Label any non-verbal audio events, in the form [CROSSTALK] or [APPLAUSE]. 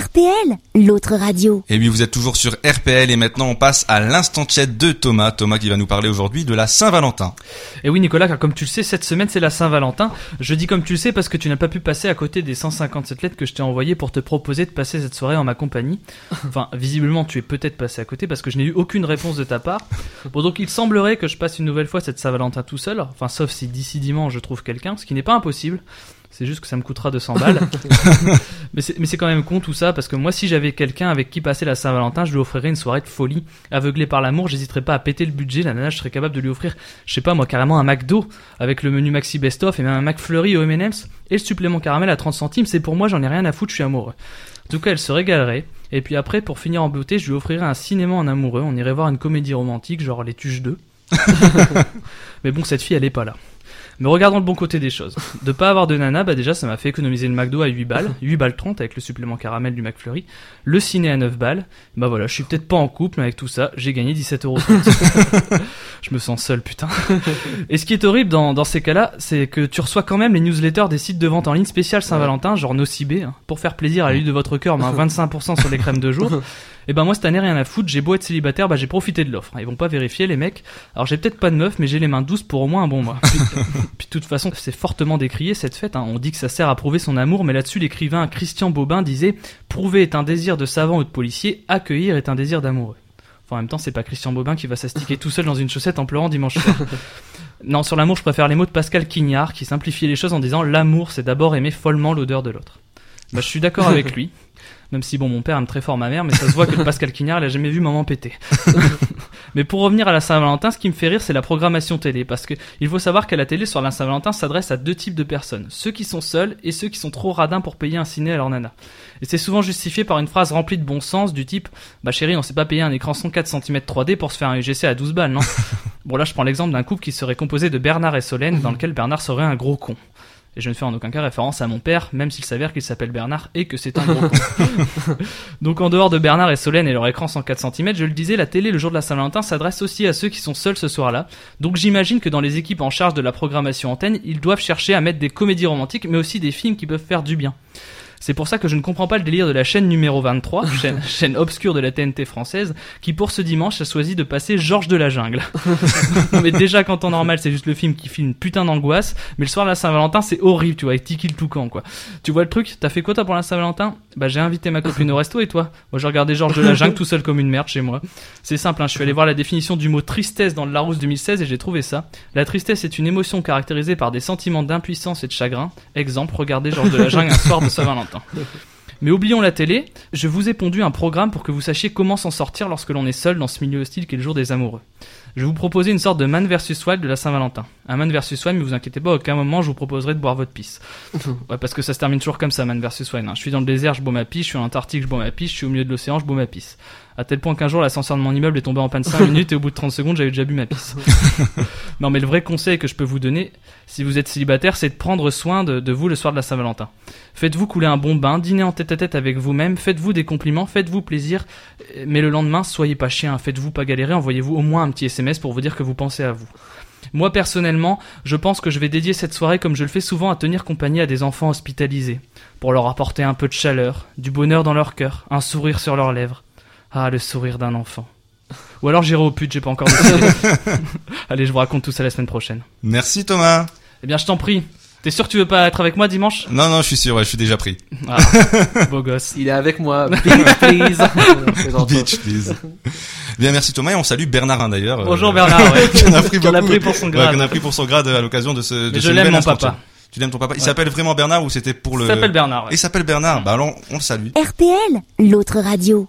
RPL, l'autre radio. Et oui, vous êtes toujours sur RPL et maintenant on passe à l'instant chat de Thomas. Thomas qui va nous parler aujourd'hui de la Saint-Valentin. Et oui Nicolas, car comme tu le sais, cette semaine c'est la Saint-Valentin. Je dis comme tu le sais parce que tu n'as pas pu passer à côté des 157 lettres que je t'ai envoyées pour te proposer de passer cette soirée en ma compagnie. [LAUGHS] Enfin, visiblement tu es peut-être passé à côté parce que je n'ai eu aucune réponse de ta part. Bon donc il semblerait que je passe une nouvelle fois cette Saint-Valentin tout seul. Enfin sauf si d'ici dimanche je trouve quelqu'un, ce qui n'est pas impossible. C'est juste que ça me coûtera 200 balles. [LAUGHS] [LAUGHS] mais c'est quand même con tout ça, parce que moi, si j'avais quelqu'un avec qui passer la Saint-Valentin, je lui offrirais une soirée de folie. Aveuglé par l'amour, j'hésiterais pas à péter le budget. La nana, je serais capable de lui offrir, je sais pas moi, carrément un McDo, avec le menu Maxi Best Of et même un McFlurry au M&M's, et le supplément caramel à 30 centimes. C'est pour moi, j'en ai rien à foutre, je suis amoureux. En tout cas, elle se régalerait. Et puis après, pour finir en beauté, je lui offrirais un cinéma en amoureux. On irait voir une comédie romantique, genre Les Tuches 2. [LAUGHS] mais bon, cette fille, elle est pas là. Mais regardons le bon côté des choses. De pas avoir de nana, bah déjà ça m'a fait économiser le McDo à 8 balles, 8 balles 30 avec le supplément caramel du McFlurry, le ciné à 9 balles. Bah voilà, je suis peut-être pas en couple, mais avec tout ça, j'ai gagné 17 euros. [LAUGHS] je me sens seul, putain. Et ce qui est horrible dans, dans ces cas-là, c'est que tu reçois quand même les newsletters des sites de vente en ligne spécial Saint-Valentin, genre Nocibé, hein, pour faire plaisir à l'huile de votre cœur, mais à 25% sur les crèmes de jour. [LAUGHS] Et ben moi cette année rien à foutre, j'ai beau être célibataire, bah j'ai profité de l'offre. Ils vont pas vérifier les mecs. Alors j'ai peut-être pas de meuf, mais j'ai les mains douces pour au moins un bon mois. [LAUGHS] [LAUGHS] Puis, de toute façon, c'est fortement décrié cette fête. Hein. On dit que ça sert à prouver son amour, mais là-dessus l'écrivain Christian Bobin disait prouver est un désir de savant ou de policier, accueillir est un désir d'amoureux. Enfin, en même temps, c'est pas Christian Bobin qui va s'astiquer tout seul dans une chaussette en pleurant dimanche soir. [LAUGHS] Non, sur l'amour, je préfère les mots de Pascal Quignard qui simplifie les choses en disant l'amour, c'est d'abord aimer follement l'odeur de l'autre. Bah, je suis d'accord avec lui. Même si bon, mon père aime très fort ma mère, mais ça se voit que Pascal Quignard, il a jamais vu maman péter. [LAUGHS] mais pour revenir à la Saint-Valentin, ce qui me fait rire, c'est la programmation télé, parce que il faut savoir qu'à la télé sur la Saint-Valentin s'adresse à deux types de personnes, ceux qui sont seuls et ceux qui sont trop radins pour payer un ciné à leur nana. Et c'est souvent justifié par une phrase remplie de bon sens du type, bah chérie, on s'est pas payé un écran 104 cm 3D pour se faire un UGC à 12 balles, non? [LAUGHS] Bon là, je prends l'exemple d'un couple qui serait composé de Bernard et Solène, dans lequel Bernard serait un gros con. Et je ne fais en aucun cas référence à mon père, même s'il s'avère qu'il s'appelle Bernard et que c'est un gros con. [LAUGHS] Donc en dehors de Bernard et Solène et leur écran 104 cm, je le disais, la télé le jour de la Saint-Valentin s'adresse aussi à ceux qui sont seuls ce soir-là. Donc j'imagine que dans les équipes en charge de la programmation antenne, ils doivent chercher à mettre des comédies romantiques, mais aussi des films qui peuvent faire du bien. C'est pour ça que je ne comprends pas le délire de la chaîne numéro 23, [LAUGHS] chaîne, chaîne obscure de la TNT française, qui pour ce dimanche a choisi de passer Georges de la Jungle. [LAUGHS] mais déjà, quand en normal, c'est juste le film qui filme putain d'angoisse, mais le soir de la Saint-Valentin, c'est horrible, tu vois, avec Tiki le Toucan, quoi. Tu vois le truc? T'as fait quoi toi pour la Saint-Valentin? Bah j'ai invité ma copine au resto et toi? Moi j'ai regardé Georges de la Jungle tout seul comme une merde chez moi. C'est simple, hein, je suis allé voir la définition du mot tristesse dans le Larousse 2016 et j'ai trouvé ça. La tristesse est une émotion caractérisée par des sentiments d'impuissance et de chagrin. Exemple, regardez Georges de la Jungle un soir de Saint-Valentin. Mais oublions la télé, je vous ai pondu un programme pour que vous sachiez comment s'en sortir lorsque l'on est seul dans ce milieu hostile qu'est le jour des amoureux. Je vais vous proposer une sorte de man versus wild de la Saint-Valentin. Un man versus wild, mais vous inquiétez pas, à aucun moment je vous proposerai de boire votre pisse. [LAUGHS] Ouais, parce que ça se termine toujours comme ça, man versus wild. Hein. Je suis dans le désert, je bois ma pisse, je suis en Antarctique, je bois ma pisse, je suis au milieu de l'océan, je bois ma pisse. À tel point qu'un jour l'ascenseur de mon immeuble est tombé en panne 5 [LAUGHS] minutes et au bout de 30 secondes j'avais déjà bu ma pisse. [LAUGHS] non mais le vrai conseil que je peux vous donner, si vous êtes célibataire, c'est de prendre soin de, de vous le soir de la Saint-Valentin. Faites-vous couler un bon bain, dînez en tête à tête avec vous-même, faites-vous des compliments, faites-vous plaisir, mais le lendemain, soyez pas chien, faites-vous pas galérer, envoyez-vous au moins un petit SMS pour vous dire que vous pensez à vous. Moi personnellement, je pense que je vais dédier cette soirée comme je le fais souvent à tenir compagnie à des enfants hospitalisés, pour leur apporter un peu de chaleur, du bonheur dans leur cœur, un sourire sur leurs lèvres. Ah, le sourire d'un enfant. Ou alors j'irai au pute, j'ai pas encore décidé. [LAUGHS] Allez, je vous raconte tout ça la semaine prochaine. Merci Thomas. Eh bien, je t'en prie. T'es sûr que tu veux pas être avec moi dimanche? Non, non, je suis sûr, ouais, je suis déjà pris. Ah, [LAUGHS] beau gosse. Il est avec moi. [LAUGHS] Bitch, please. Bitch, please. Bien, merci Thomas et on salue Bernard hein, d'ailleurs. Bonjour Bernard, ouais. qui en a pris a pour son Ouais, grade. qui en a pris pour son grade à l'occasion de ce. de Mais ce je l'aime mon papa. Tu l'aimes ton papa? Il Ouais. s'appelle vraiment Bernard ou c'était pour le. Il s'appelle Bernard. ouais. Il s'appelle Bernard. Bah alors, on le salue. RPL, l'autre radio.